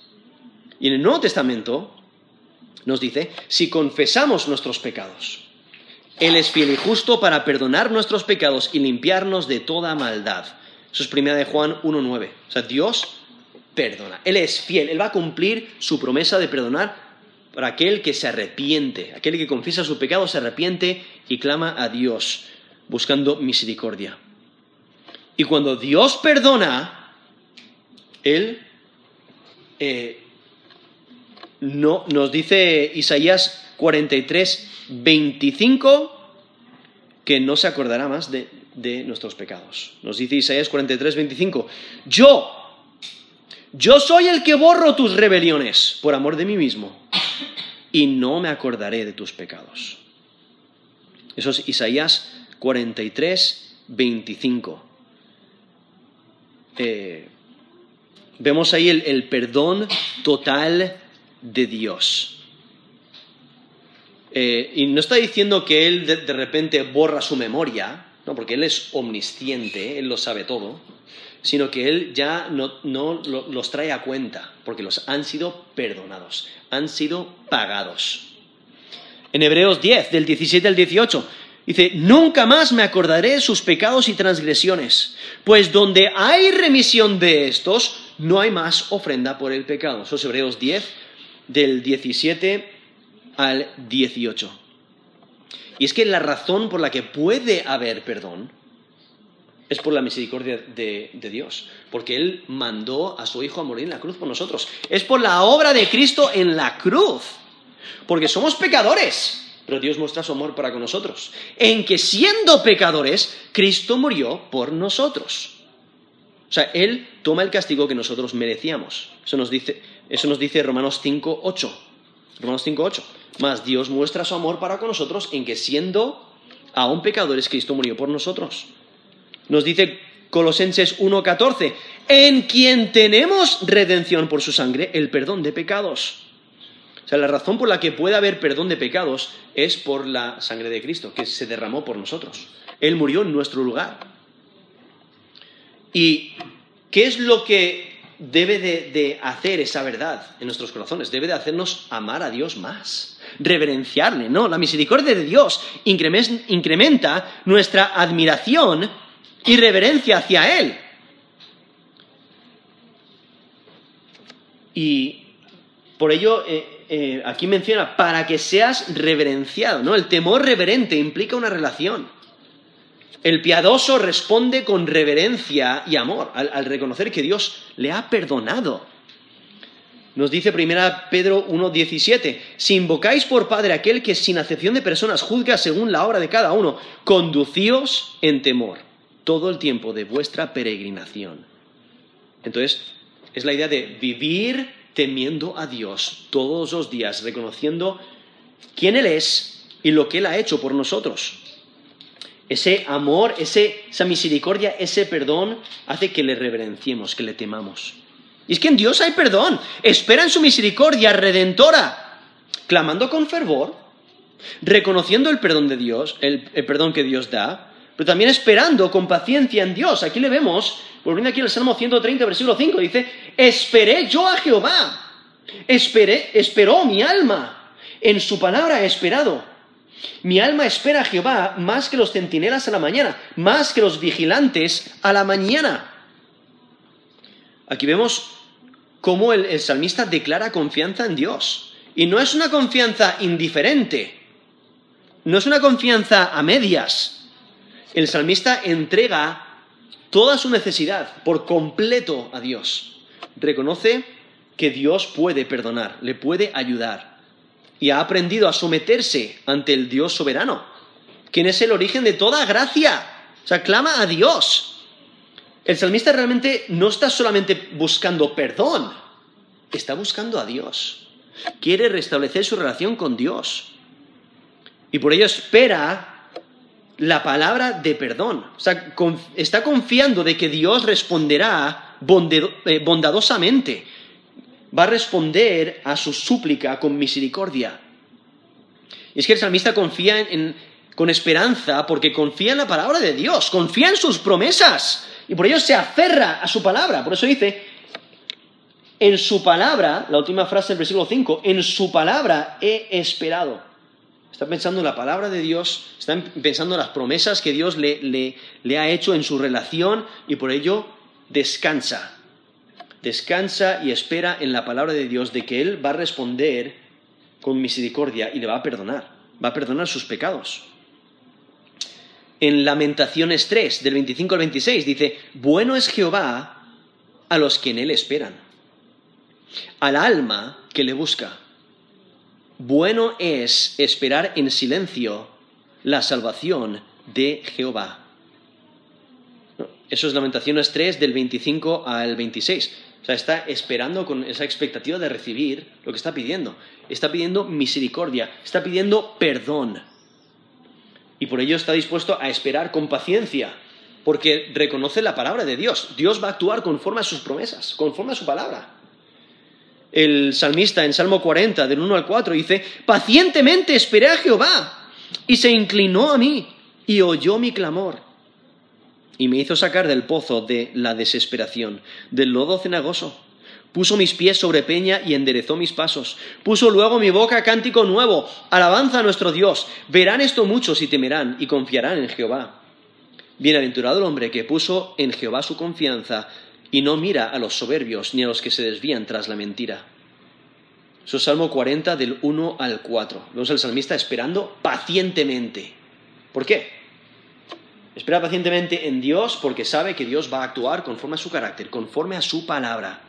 Y en el Nuevo Testamento nos dice, si confesamos nuestros pecados, Él es fiel y justo para perdonar nuestros pecados y limpiarnos de toda maldad. Eso es primera de Juan 1.9. O sea, Dios perdona. Él es fiel. Él va a cumplir su promesa de perdonar para aquel que se arrepiente. Aquel que confiesa su pecado se arrepiente y clama a Dios buscando misericordia. Y cuando Dios perdona, Él eh, no, nos dice Isaías 43, 25 que no se acordará más de, de nuestros pecados. Nos dice Isaías 43, 25, yo, yo soy el que borro tus rebeliones por amor de mí mismo y no me acordaré de tus pecados. Eso es Isaías 43, 25. Eh, vemos ahí el, el perdón total de Dios. Eh, y no está diciendo que Él de, repente borra su memoria, ¿no? porque Él es omnisciente, Él lo sabe todo, sino que Él ya no, los trae a cuenta, porque los han sido perdonados, han sido pagados. En Hebreos 10, del 17 al 18, dice, nunca más me acordaré de sus pecados y transgresiones, pues donde hay remisión de estos, no hay más ofrenda por el pecado. Eso es Hebreos 10, del 17 al 18. Y es que la razón por la que puede haber perdón es por la misericordia de, Dios, porque Él mandó a su Hijo a morir en la cruz por nosotros. Es por la obra de Cristo en la cruz, porque somos pecadores, pero Dios muestra su amor para con nosotros, en que siendo pecadores, Cristo murió por nosotros. O sea, Él toma el castigo que nosotros merecíamos. Eso nos dice, eso nos dice Romanos 5, 8. Romanos 5, 8. Más Dios muestra su amor para con nosotros en que siendo aún pecadores, Cristo murió por nosotros. Nos dice Colosenses 1:14, en quien tenemos redención por su sangre, el perdón de pecados. O sea, la razón por la que puede haber perdón de pecados es por la sangre de Cristo, que se derramó por nosotros. Él murió en nuestro lugar. ¿Y qué es lo que debe de, hacer esa verdad en nuestros corazones? Debe de hacernos amar a Dios más, reverenciarle, ¿no? La misericordia de Dios incrementa nuestra admiración y reverencia hacia Él. Y por ello, eh, eh, aquí menciona, para que seas reverenciado, ¿no? El temor reverente implica una relación. El piadoso responde con reverencia y amor al, reconocer que Dios le ha perdonado. Nos dice 1 Pedro 1.17, si invocáis por Padre aquel que sin acepción de personas juzga según la obra de cada uno, conducíos en temor todo el tiempo de vuestra peregrinación. Entonces, es la idea de vivir temiendo a Dios todos los días, reconociendo quién Él es y lo que Él ha hecho por nosotros. Ese amor, esa misericordia, ese perdón hace que le reverenciemos, que le temamos. Y es que en Dios hay perdón. Espera en su misericordia redentora, clamando con fervor, reconociendo el perdón de Dios, el perdón que Dios da, pero también esperando con paciencia en Dios. Aquí le vemos, volviendo aquí al Salmo 130, versículo 5, dice, esperé yo a Jehová, esperé, esperó mi alma, en su palabra he esperado. Mi alma espera a Jehová más que los centinelas a la mañana, más que los vigilantes a la mañana. Aquí vemos cómo el, el salmista declara confianza en Dios. Y no es una confianza indiferente, no es una confianza a medias, el salmista entrega toda su necesidad por completo a Dios. Reconoce que Dios puede perdonar, le puede ayudar. Y ha aprendido a someterse ante el Dios soberano, quien es el origen de toda gracia. O sea, clama a Dios. El salmista realmente no está solamente buscando perdón, está buscando a Dios. Quiere restablecer su relación con Dios. Y por ello espera la palabra de perdón. O sea, está confiando de que Dios responderá eh, bondadosamente. Va a responder a su súplica con misericordia. Y es que el salmista confía con esperanza porque confía en la palabra de Dios, confía en sus promesas. Y por ello se aferra a su palabra. Por eso dice, en su palabra, la última frase del versículo 5, en su palabra he esperado. Está pensando en la palabra de Dios, está pensando en las promesas que Dios le, le ha hecho en su relación y por ello descansa. Descansa y espera en la palabra de Dios de que Él va a responder con misericordia y le va a perdonar. Va a perdonar sus pecados. En Lamentaciones 3, del 25 al 26, dice, bueno es Jehová a los que en Él esperan, al alma que le busca. Bueno es esperar en silencio la salvación de Jehová. Eso es Lamentaciones 3 del 25 al 26. O sea, está esperando con esa expectativa de recibir lo que está pidiendo. Está pidiendo misericordia, está pidiendo perdón. Y por ello está dispuesto a esperar con paciencia, porque reconoce la palabra de Dios. Dios va a actuar conforme a sus promesas, conforme a su palabra el salmista en Salmo 40, del 1 al 4, dice, pacientemente esperé a Jehová y se inclinó a mí y oyó mi clamor y me hizo sacar del pozo de la desesperación, del lodo cenagoso. Puso mis pies sobre peña y enderezó mis pasos. Puso luego mi boca cántico nuevo, alabanza a nuestro Dios. Verán esto muchos y temerán y confiarán en Jehová. Bienaventurado el hombre que puso en Jehová su confianza y no mira a los soberbios ni a los que se desvían tras la mentira. Eso es Salmo 40 del 1 al 4. Vemos al salmista esperando pacientemente. ¿Por qué? Espera pacientemente en Dios porque sabe que Dios va a actuar conforme a su carácter, conforme a su palabra.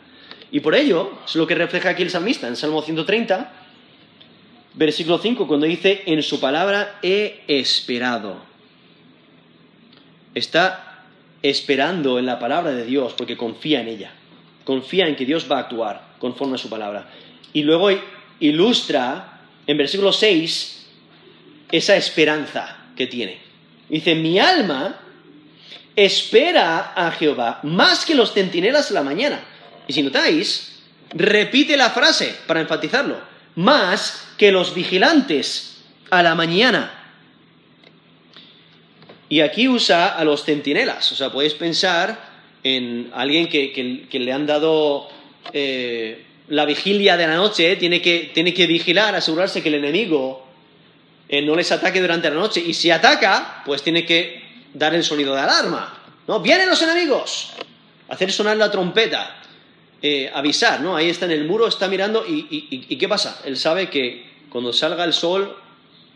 Y por ello, es lo que refleja aquí el salmista en Salmo 130, versículo 5, cuando dice, en su palabra he esperado. Está esperando en la palabra de Dios porque confía en ella. Confía en que Dios va a actuar conforme a su palabra. Y luego ilustra en versículo 6 esa esperanza que tiene. Dice, mi alma espera a Jehová más que los centinelas a la mañana. Y si notáis, repite la frase para enfatizarlo, más que los vigilantes a la mañana. Y aquí usa a los centinelas, o sea, podéis pensar en alguien que, le han dado eh, la vigilia de la noche, tiene que, tiene que vigilar, asegurarse que el enemigo eh, no les ataque durante la noche. Y si ataca, pues tiene que dar el sonido de alarma. ¿No? ¡Vienen los enemigos! Hacer sonar la trompeta. Eh, avisar, ¿no? Ahí está en el muro, está mirando y, ¿qué pasa? Él sabe que cuando salga el sol,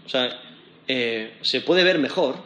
o sea, eh, se puede ver mejor,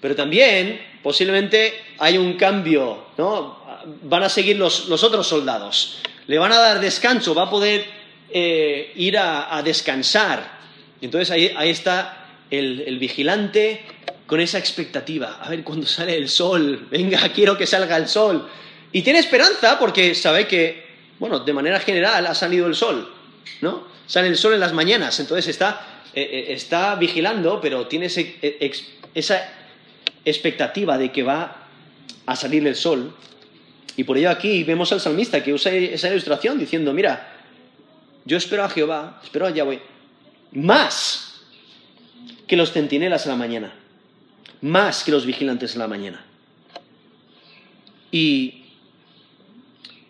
pero también posiblemente hay un cambio, ¿no? Van a seguir los, otros soldados, le van a dar descanso, va a poder ir a descansar, entonces ahí, está el, vigilante con esa expectativa. A ver, cuando sale el sol, venga, quiero que salga el sol. Y tiene esperanza porque sabe que, bueno, de manera general ha salido el sol, ¿no? Sale el sol en las mañanas, entonces está, eh, eh, está vigilando, pero tiene e, esa expectativa de que va a salir el sol. Y por ello aquí vemos al salmista que usa esa ilustración diciendo, mira, yo espero a Jehová, espero a Yahweh, más que los centinelas a la mañana, más que los vigilantes a la mañana. Y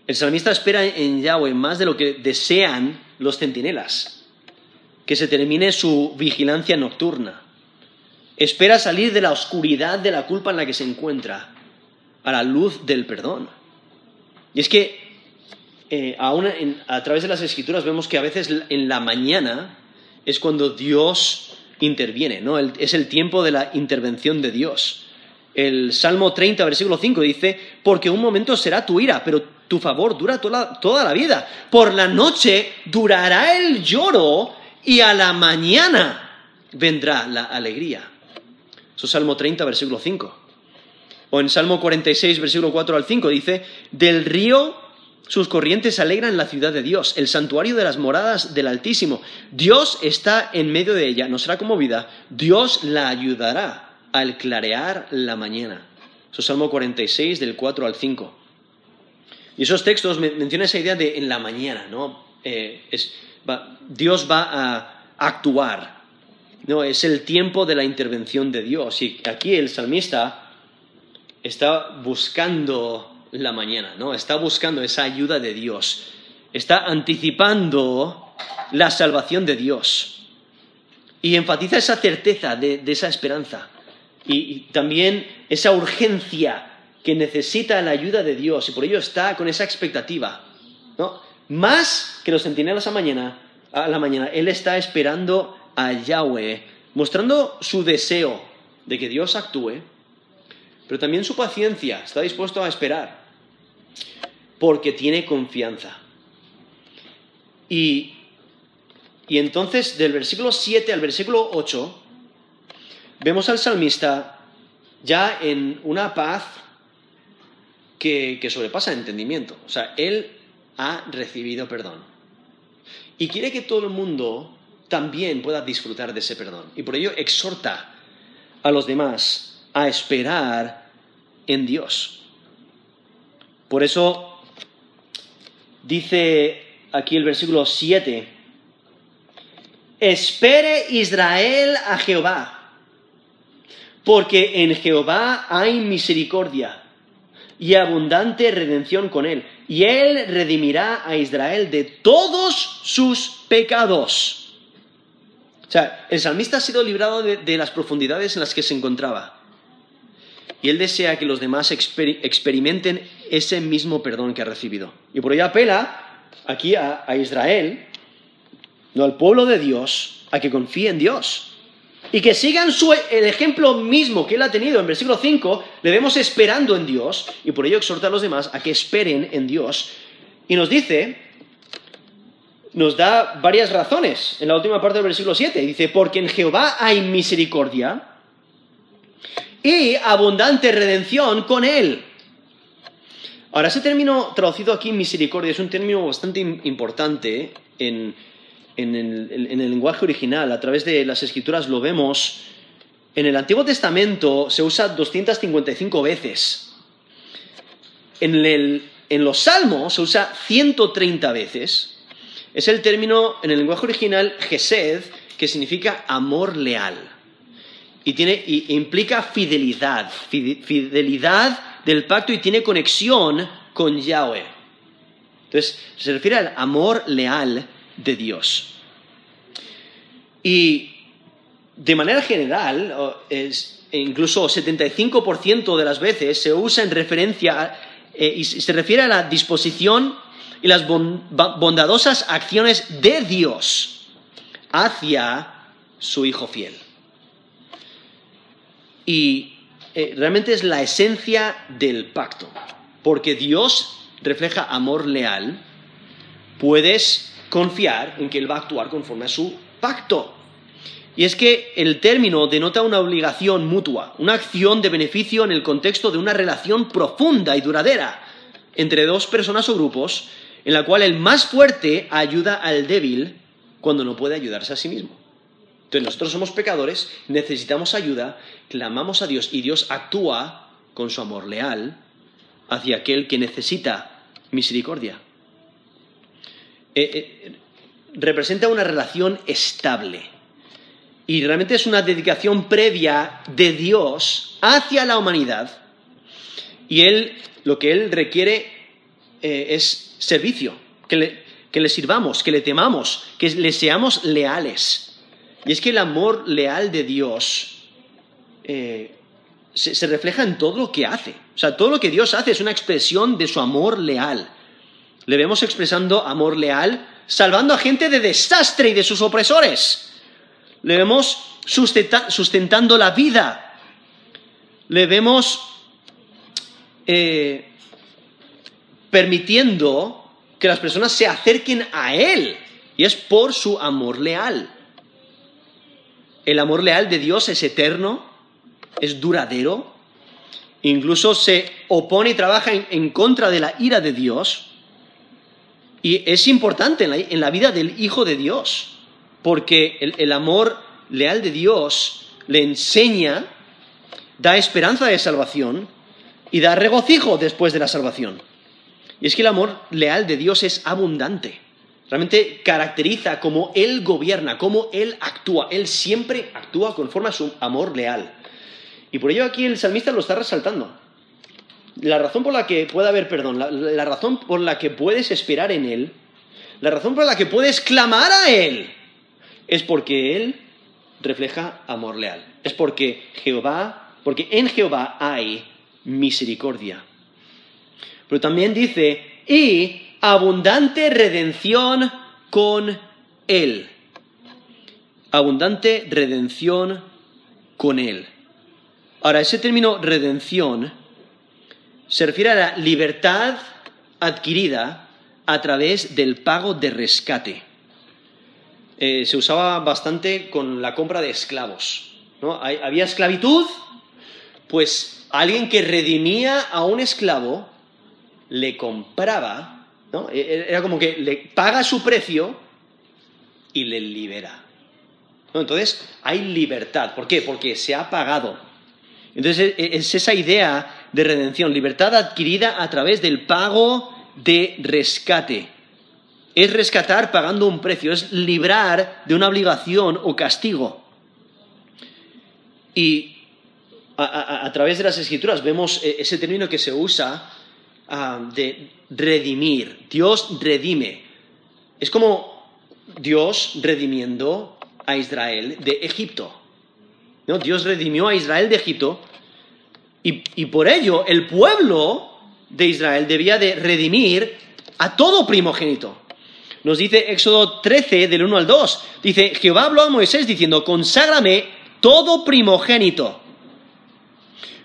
el salmista espera en Yahweh más de lo que desean los centinelas, que se termine su vigilancia nocturna. Espera salir de la oscuridad de la culpa en la que se encuentra a la luz del perdón. Y es que eh, a través de las escrituras vemos que a veces en la mañana es cuando Dios interviene, ¿no? es el tiempo de la intervención de Dios. El Salmo 30, versículo 5 dice, porque un momento será tu ira, pero tu favor dura toda, toda la vida. Por la noche durará el lloro y a la mañana vendrá la alegría. Eso es Salmo 30, versículo 5. O en Salmo 46, versículo 4 al 5 dice, del río sus corrientes alegran la ciudad de Dios, el santuario de las moradas del Altísimo. Dios está en medio de ella, no será conmovida. Dios la ayudará al clarear la mañana. Eso es Salmo 46, del 4 al 5. Y esos textos mencionan esa idea de en la mañana, ¿no? Eh, Dios va a actuar. No, es el tiempo de la intervención de Dios. Y aquí el salmista está buscando la mañana, ¿no? Está buscando esa ayuda de Dios. Está anticipando la salvación de Dios. Y enfatiza esa certeza de, esa esperanza. Y, también esa urgencia que necesita la ayuda de Dios. Y por ello está con esa expectativa. ¿no? Más que los centinelas a, mañana, a la mañana, Él está esperando a Yahweh, mostrando su deseo de que Dios actúe, pero también su paciencia, está dispuesto a esperar porque tiene confianza. Y, entonces del versículo 7 al versículo 8 vemos al salmista ya en una paz que, que sobrepasa el entendimiento. O sea, él ha recibido perdón. Y quiere que todo el mundo también pueda disfrutar de ese perdón. Y por ello exhorta a los demás a esperar en Dios. Por eso Dice aquí el versículo 7, espere Israel a Jehová, porque en Jehová hay misericordia y abundante redención con él, y él redimirá a Israel de todos sus pecados. O sea, el salmista ha sido librado de, las profundidades en las que se encontraba. Y él desea que los demás experimenten ese mismo perdón que ha recibido. Y por ello apela aquí a, Israel, no al pueblo de Dios, a que confíe en Dios. Y que sigan su, el ejemplo mismo que él ha tenido en versículo 5, le vemos esperando en Dios, y por ello exhorta a los demás a que esperen en Dios. Y nos dice, nos da varias razones en la última parte del versículo 7. Dice, porque en Jehová hay misericordia y abundante redención con él. Ahora, ese término traducido aquí, misericordia, es un término bastante importante en, en el, lenguaje original, a través de las escrituras lo vemos. En el Antiguo Testamento se usa 255 veces. En, en los Salmos se usa 130 veces. Es el término en el lenguaje original gesed, que significa amor leal. Y, tiene, y implica fidelidad, fidelidad del pacto y tiene conexión con Yahweh. Entonces, se refiere al amor leal de Dios. Y de manera general, es, incluso 75% de las veces se usa en referencia eh, y se refiere a la disposición y las bondadosas acciones de Dios hacia su Hijo fiel. Y eh, realmente es la esencia del pacto, porque Dios refleja amor leal, puedes confiar en que Él va a actuar conforme a su pacto. Y es que el término denota una obligación mutua, una acción de beneficio en el contexto de una relación profunda y duradera entre dos personas o grupos, en la cual el más fuerte ayuda al débil cuando no puede ayudarse a sí mismo. Entonces nosotros somos pecadores, necesitamos ayuda, clamamos a Dios y Dios actúa con su amor leal hacia aquel que necesita misericordia. Eh, eh, representa una relación estable. Y realmente es una dedicación previa de Dios hacia la humanidad. Y él, lo que Él requiere eh, es servicio, que le, que le sirvamos, que le temamos, que le seamos leales. Y es que el amor leal de Dios eh, se, refleja en todo lo que hace. O sea, todo lo que Dios hace es una expresión de su amor leal. Le vemos expresando amor leal salvando a gente de desastre y de sus opresores. Le vemos sustentando la vida. Le vemos eh, permitiendo que las personas se acerquen a Él. Y es por su amor leal. El amor leal de Dios es eterno, es duradero, incluso se opone y trabaja en contra de la ira de Dios y es importante en la, vida del Hijo de Dios, porque el, amor leal de Dios le enseña, da esperanza de salvación y da regocijo después de la salvación. Y es que el amor leal de Dios es abundante. Realmente caracteriza cómo Él gobierna, cómo Él actúa. Él siempre actúa conforme a su amor leal. Y por ello aquí el salmista lo está resaltando la razón por la que puede haber perdón, la, razón por la que puedes esperar en Él, la razón por la que puedes clamar a Él, es porque Él refleja amor leal. Es porque Jehová, porque en Jehová hay misericordia. Pero también dice, y abundante redención con Él. Abundante redención con Él. Ahora, ese término redención se refiere a la libertad adquirida a través del pago de rescate. Eh, se usaba bastante con la compra de esclavos. ¿no? Había esclavitud, pues alguien que redimía a un esclavo le compraba, ¿no? E, e, era como que le paga su precio y le libera. Entonces hay libertad. ¿Por qué? Porque se ha pagado. Entonces e, es esa idea de redención, libertad adquirida a través del pago de rescate. Es rescatar pagando un precio, es librar de una obligación o castigo. Y a, través de las escrituras vemos ese término que se usa ah, de redimir. Dios redime. Es como Dios redimiendo a Israel de Egipto. Dios redimió a Israel de Egipto y, por ello el pueblo de Israel debía de redimir a todo primogénito. Nos dice Éxodo 13, del 1 al 2. Dice, Jehová habló a Moisés diciendo, conságrame todo primogénito.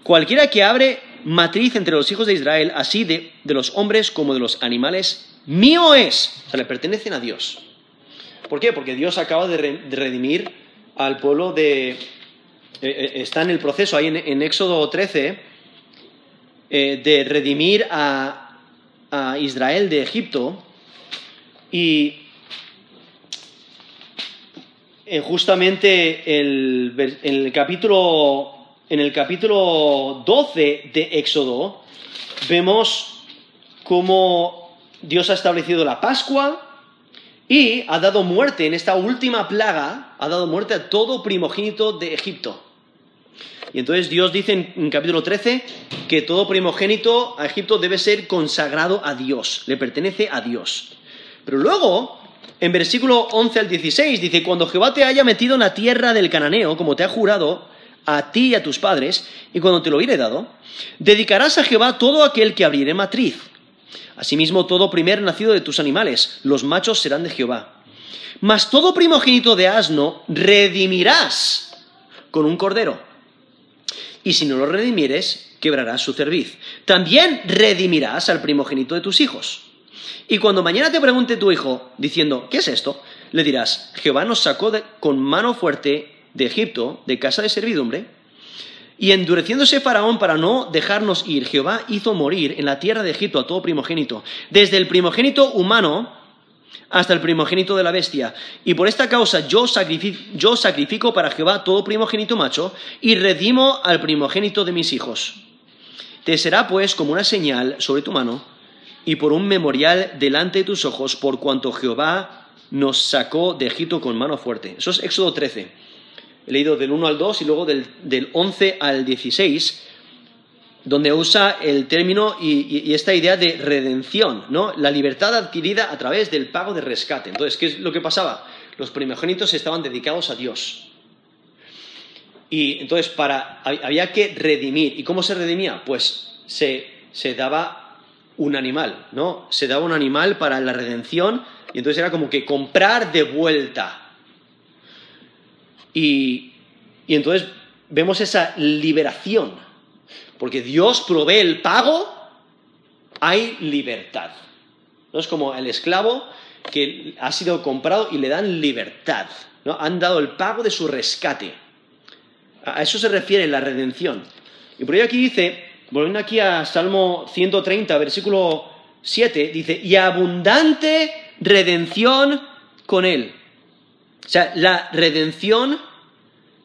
Cualquiera que abre matriz entre los hijos de Israel, así de, los hombres como de los animales, mío es. O sea, le pertenecen a Dios. ¿Por qué? Porque Dios acaba de, redimir al pueblo de... Eh, eh, está en el proceso ahí en, Éxodo 13 eh, de redimir a, Israel de Egipto y justamente el, en el capítulo en el capítulo 12 de Éxodo vemos cómo Dios ha establecido la Pascua y ha dado muerte en esta última plaga, ha dado muerte a todo primogénito de Egipto. Y entonces Dios dice en, capítulo 13 que todo primogénito a Egipto debe ser consagrado a Dios, le pertenece a Dios. Pero luego, en versículo 11 al 16, dice, cuando Jehová te haya metido en la tierra del cananeo, como te ha jurado, a ti y a tus padres, y cuando te lo hubiere dado, dedicarás a Jehová todo aquel que abriere matriz. Asimismo, todo primer nacido de tus animales, los machos serán de Jehová. Mas todo primogénito de asno redimirás con un cordero. Y si no lo redimieres, quebrarás su cerviz. También redimirás al primogénito de tus hijos. Y cuando mañana te pregunte tu hijo, diciendo, ¿qué es esto? Le dirás, Jehová nos sacó con mano fuerte de Egipto, de casa de servidumbre, y endureciéndose Faraón para no dejarnos ir, Jehová hizo morir en la tierra de Egipto a todo primogénito, desde el primogénito humano hasta el primogénito de la bestia. Y por esta causa yo sacrifico, yo sacrifico para Jehová todo primogénito macho y redimo al primogénito de mis hijos. Te será pues como una señal sobre tu mano y por un memorial delante de tus ojos, por cuanto Jehová nos sacó de Egipto con mano fuerte. Eso es Éxodo 13. He leído del 1 al 2 y luego del, 11 al 16, donde usa el término y, esta idea de redención, ¿no? La libertad adquirida a través del pago de rescate. Entonces, ¿qué es lo que pasaba? Los primogénitos estaban dedicados a Dios. Y entonces para, había que redimir. ¿Y cómo se redimía? Pues se, se daba un animal, ¿no? Se daba un animal para la redención y entonces era como que comprar de vuelta y, entonces vemos esa liberación, porque Dios provee el pago, hay libertad. No es como el esclavo que ha sido comprado y le dan libertad. ¿no? Han dado el pago de su rescate. A eso se refiere la redención. Y por ello aquí dice, volviendo aquí a Salmo 130, versículo 7, dice, y abundante redención con él. O sea, la redención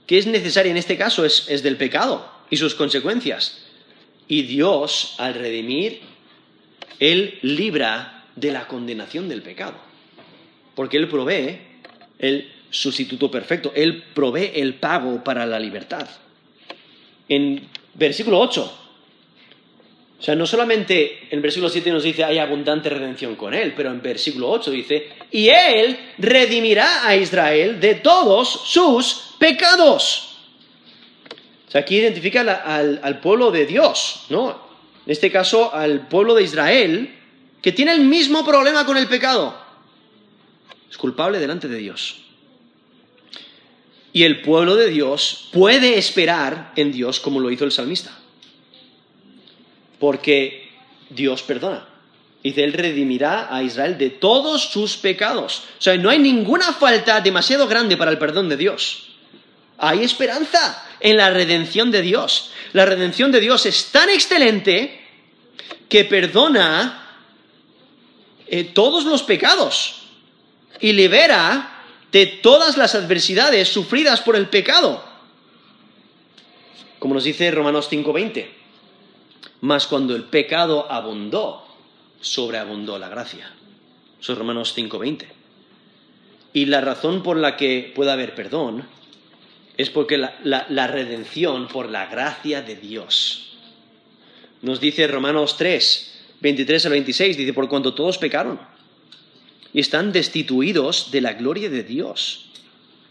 que es necesaria en este caso es, del pecado y sus consecuencias. Y Dios, al redimir, Él libra de la condenación del pecado. Porque Él provee el sustituto perfecto. Él provee el pago para la libertad. En versículo 8, o sea, no solamente en versículo 7 nos dice hay abundante redención con él, pero en versículo 8 dice, y él redimirá a Israel de todos sus pecados. O sea, aquí identifica al, al pueblo de Dios, ¿no? En este caso, al pueblo de Israel, que tiene el mismo problema con el pecado. Es culpable delante de Dios. Y el pueblo de Dios puede esperar en Dios como lo hizo el salmista porque Dios perdona. Dice, Él redimirá a Israel de todos sus pecados. O sea, no hay ninguna falta demasiado grande para el perdón de Dios. Hay esperanza en la redención de Dios. La redención de Dios es tan excelente que perdona eh, todos los pecados y libera de todas las adversidades sufridas por el pecado. Como nos dice Romanos 5:20. Mas cuando el pecado abundó, sobreabundó la gracia. Eso es Romanos 5:20. Y la razón por la que puede haber perdón es porque la, la, redención por la gracia de Dios. Nos dice Romanos 3, 23 al 26, dice, por cuanto todos pecaron y están destituidos de la gloria de Dios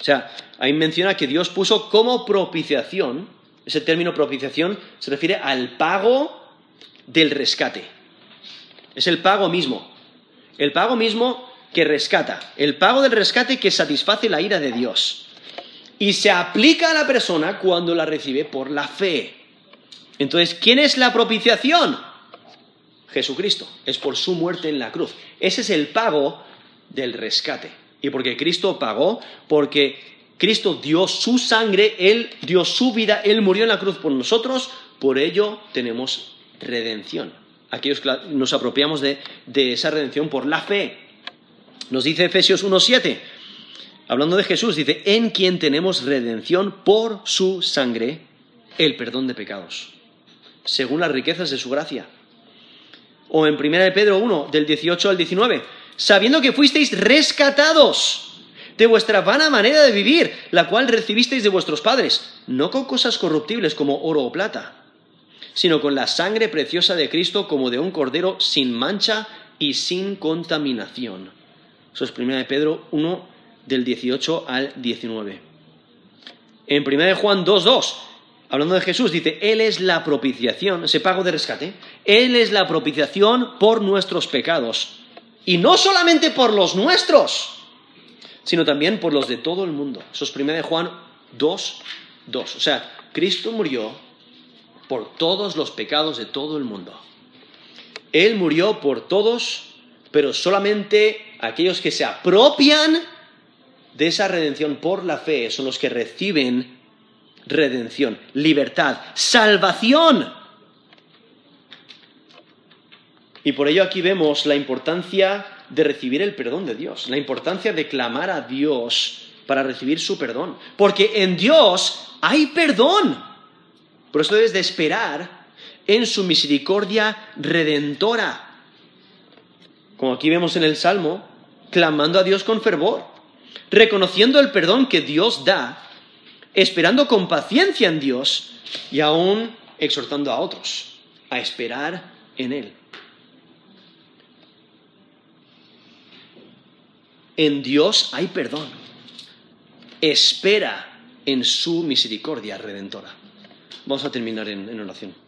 O sea, ahí menciona que Dios puso como propiciación, ese término propiciación se refiere al pago del rescate. Es el pago mismo. El pago mismo que rescata. El pago del rescate que satisface la ira de Dios. Y se aplica a la persona cuando la recibe por la fe. Entonces, ¿quién es la propiciación? Jesucristo. Es por su muerte en la cruz. Ese es el pago del rescate. Y porque Cristo pagó, porque Cristo dio su sangre, Él dio su vida, Él murió en la cruz por nosotros, por ello tenemos redención. Aquellos que nos apropiamos de, esa redención por la fe. Nos dice Efesios 1.7, hablando de Jesús, dice, en quien tenemos redención por su sangre, el perdón de pecados, según las riquezas de su gracia. O en 1 Pedro 1, del 18 al 19, sabiendo que fuisteis rescatados de vuestra vana manera de vivir, la cual recibisteis de vuestros padres, no con cosas corruptibles como oro o plata sino con la sangre preciosa de Cristo como de un cordero sin mancha y sin contaminación. Eso es 1 de Pedro 1 del 18 al 19. En 1 de Juan 2.2, hablando de Jesús, dice, Él es la propiciación, ese pago de rescate, Él es la propiciación por nuestros pecados. Y no solamente por los nuestros, sino también por los de todo el mundo. Eso es 1 de Juan 2.2. O sea, Cristo murió por todos los pecados de todo el mundo. Él murió por todos, pero solamente aquellos que se apropian de esa redención por la fe son los que reciben redención, libertad, salvación. Y por ello aquí vemos la importancia de recibir el perdón de Dios, la importancia de clamar a Dios para recibir su perdón. Porque en Dios hay perdón. Por eso debes de esperar en su misericordia redentora. Como aquí vemos en el Salmo, clamando a Dios con fervor, reconociendo el perdón que Dios da, esperando con paciencia en Dios y aún exhortando a otros a esperar en Él. En Dios hay perdón. Espera en su misericordia redentora. Vamos a terminar en, en oración.